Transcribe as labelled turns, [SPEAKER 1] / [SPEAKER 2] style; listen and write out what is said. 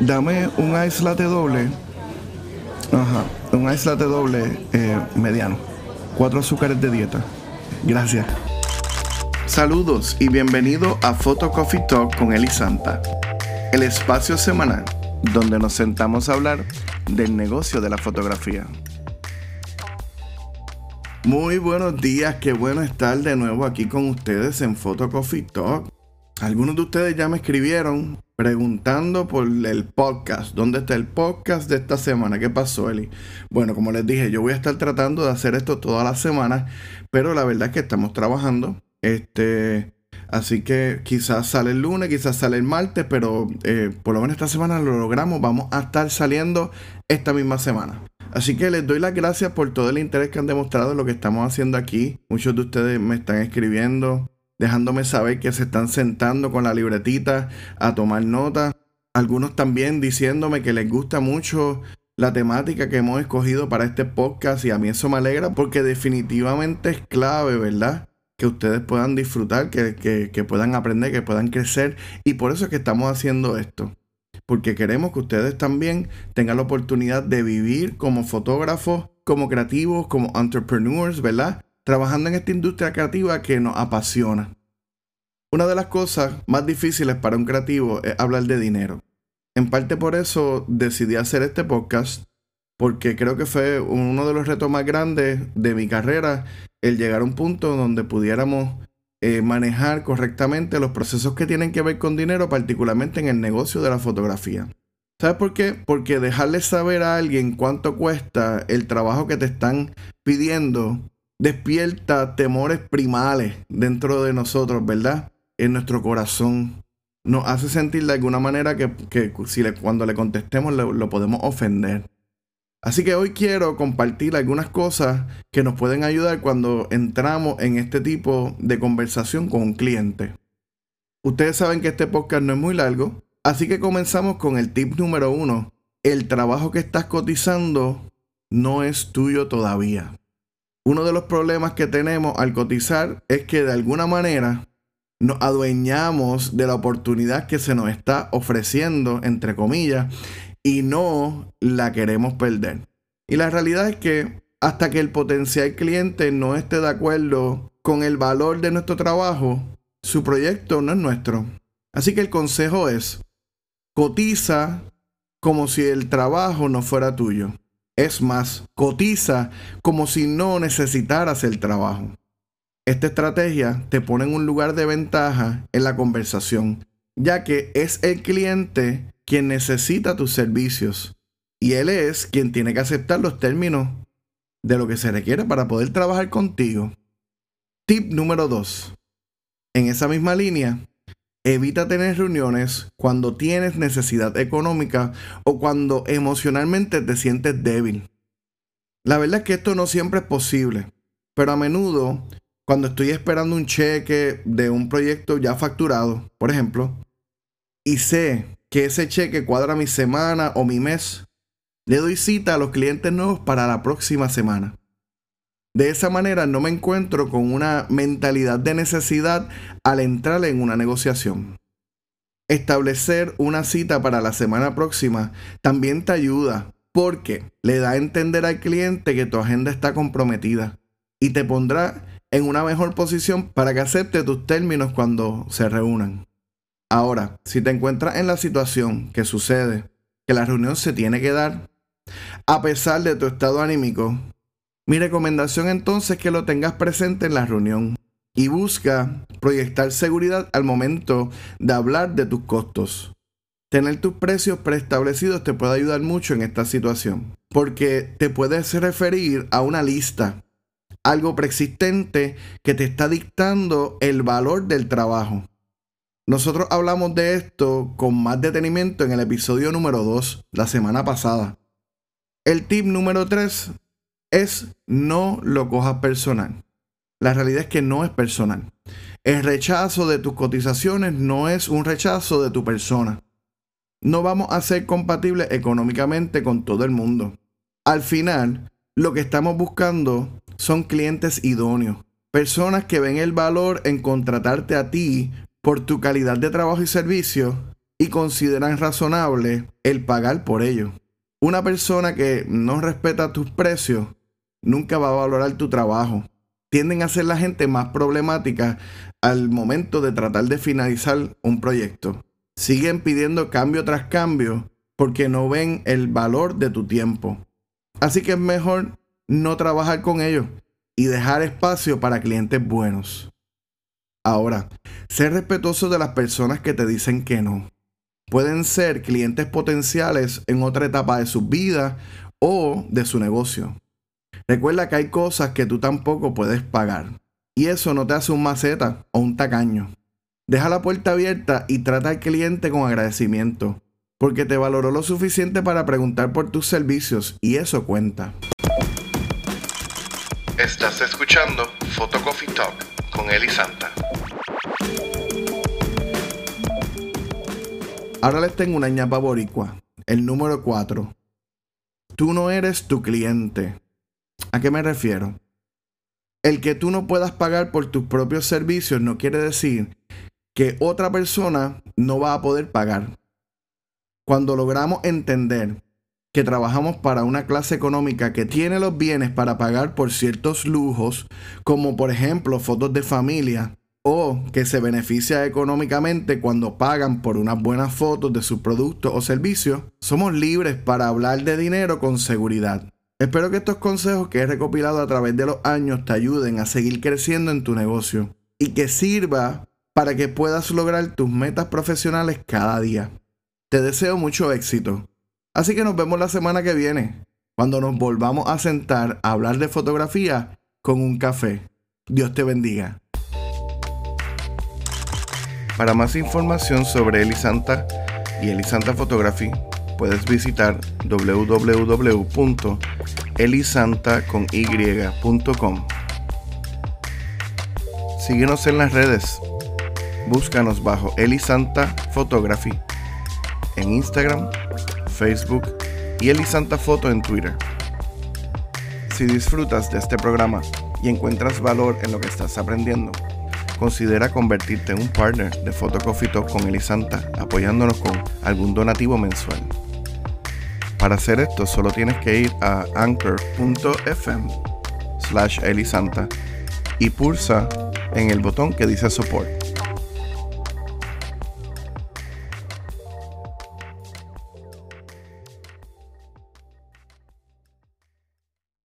[SPEAKER 1] dame un ice latte doble. Ajá, un ice latte doble eh, mediano. Cuatro azúcares de dieta. Gracias. Saludos y bienvenido a Photo Coffee Talk con Eli Santa, el espacio semanal donde nos sentamos a hablar del negocio de la fotografía. Muy buenos días, qué bueno estar de nuevo aquí con ustedes en Photo Coffee Talk. Algunos de ustedes ya me escribieron preguntando por el podcast. ¿Dónde está el podcast de esta semana? ¿Qué pasó, Eli? Bueno, como les dije, yo voy a estar tratando de hacer esto todas las semanas, pero la verdad es que estamos trabajando. Este, así que quizás sale el lunes, quizás sale el martes, pero eh, por lo menos esta semana lo logramos. Vamos a estar saliendo esta misma semana. Así que les doy las gracias por todo el interés que han demostrado en lo que estamos haciendo aquí. Muchos de ustedes me están escribiendo dejándome saber que se están sentando con la libretita a tomar nota. Algunos también diciéndome que les gusta mucho la temática que hemos escogido para este podcast y a mí eso me alegra porque definitivamente es clave, ¿verdad? Que ustedes puedan disfrutar, que, que puedan aprender, que puedan crecer y por eso es que estamos haciendo esto. Porque queremos que ustedes también tengan la oportunidad de vivir como fotógrafos, como creativos, como entrepreneurs, ¿verdad? Trabajando en esta industria creativa que nos apasiona. Una de las cosas más difíciles para un creativo es hablar de dinero. En parte por eso decidí hacer este podcast, porque creo que fue uno de los retos más grandes de mi carrera, el llegar a un punto donde pudiéramos eh, manejar correctamente los procesos que tienen que ver con dinero, particularmente en el negocio de la fotografía. ¿Sabes por qué? Porque dejarle saber a alguien cuánto cuesta el trabajo que te están pidiendo despierta temores primales dentro de nosotros, ¿verdad? En nuestro corazón. Nos hace sentir de alguna manera que, si cuando le contestemos lo podemos ofender. Así que hoy quiero compartir algunas cosas que nos pueden ayudar cuando entramos en este tipo de conversación con un cliente. Ustedes saben que este podcast no es muy largo, así que comenzamos con el tip número uno. El trabajo que estás cotizando no es tuyo todavía uno de los problemas que tenemos al cotizar es que de alguna manera nos adueñamos de la oportunidad que se nos está ofreciendo, entre comillas, y no la queremos perder. Y la realidad es que hasta que el potencial cliente no esté de acuerdo con el valor de nuestro trabajo, su proyecto no es nuestro. Así que el consejo es, cotiza como si el trabajo no fuera tuyo. Es más, cotiza como si no necesitaras el trabajo. Esta estrategia te pone en un lugar de ventaja en la conversación, ya que es el cliente quien necesita tus servicios y él es quien tiene que aceptar los términos de lo que se requiere para poder trabajar contigo. Tip número 2. En esa misma línea, Evita tener reuniones cuando tienes necesidad económica o cuando emocionalmente te sientes débil. La verdad es que esto no siempre es posible, pero a menudo, cuando estoy esperando un cheque de un proyecto ya facturado, por ejemplo, y sé que ese cheque cuadra mi semana o mi mes, le doy cita a los clientes nuevos para la próxima semana. De esa manera no me encuentro con una mentalidad de necesidad al entrar en una negociación. Establecer una cita para la semana próxima también te ayuda porque le da a entender al cliente que tu agenda está comprometida y te pondrá en una mejor posición para que acepte tus términos cuando se reúnan. Ahora, si te encuentras en la situación que sucede, que la reunión se tiene que dar, a pesar de tu estado anímico, mi recomendación entonces es que lo tengas presente en la reunión y busca proyectar seguridad al momento de hablar de tus costos. Tener tus precios preestablecidos te puede ayudar mucho en esta situación, porque te puedes referir a una lista, algo preexistente que te está dictando el valor del trabajo. Nosotros hablamos de esto con más detenimiento en el episodio número 2, la semana pasada. El tip número 3 es no lo cojas personal. La realidad es que no es personal. El rechazo de tus cotizaciones no es un rechazo de tu persona. No vamos a ser compatibles económicamente con todo el mundo. Al final, lo que estamos buscando son clientes idóneos, personas que ven el valor en contratarte a ti por tu calidad de trabajo y servicio y consideran razonable el pagar por ello. Una persona que no respeta tus precios nunca va a valorar tu trabajo. Tienden a ser la gente más problemática al momento de tratar de finalizar un proyecto. Siguen pidiendo cambio tras cambio porque no ven el valor de tu tiempo. Así que es mejor no trabajar con ellos y dejar espacio para clientes buenos. Ahora, ser respetuoso de las personas que te dicen que no. Pueden ser clientes potenciales en otra etapa de su vida o de su negocio. Recuerda que hay cosas que tú tampoco puedes pagar. Y eso no te hace un maceta o un tacaño. Deja la puerta abierta y trata al cliente con agradecimiento, porque te valoró lo suficiente para preguntar por tus servicios y eso cuenta.
[SPEAKER 2] Estás escuchando Photo Coffee Talk con Eli Santa.
[SPEAKER 1] Ahora les tengo una ñapa boricua, el número 4. Tú no eres tu cliente. ¿A qué me refiero? El que tú no puedas pagar por tus propios servicios no quiere decir que otra persona no va a poder pagar. Cuando logramos entender que trabajamos para una clase económica que tiene los bienes para pagar por ciertos lujos, como por ejemplo fotos de familia, o que se beneficia económicamente cuando pagan por unas buenas fotos de sus productos o servicios, somos libres para hablar de dinero con seguridad. Espero que estos consejos que he recopilado a través de los años te ayuden a seguir creciendo en tu negocio y que sirva para que puedas lograr tus metas profesionales cada día. Te deseo mucho éxito Así que nos vemos la semana que viene, cuando nos volvamos a sentar a hablar de fotografía con un café. Dios te bendiga.
[SPEAKER 2] Para más información sobre Elisanta y Elisanta Photography, puedes visitar www.elisanta.com. Síguenos en las redes. Búscanos bajo Elisanta Photography en Instagram, Facebook y Elisanta Foto en Twitter. Si disfrutas de este programa y encuentras valor en lo que estás aprendiendo, considera convertirte en un partner de Photo Talk con Elisanta apoyándonos con algún donativo mensual. Para hacer esto solo tienes que ir a anchor.fm slash elisanta y pulsa en el botón que dice support.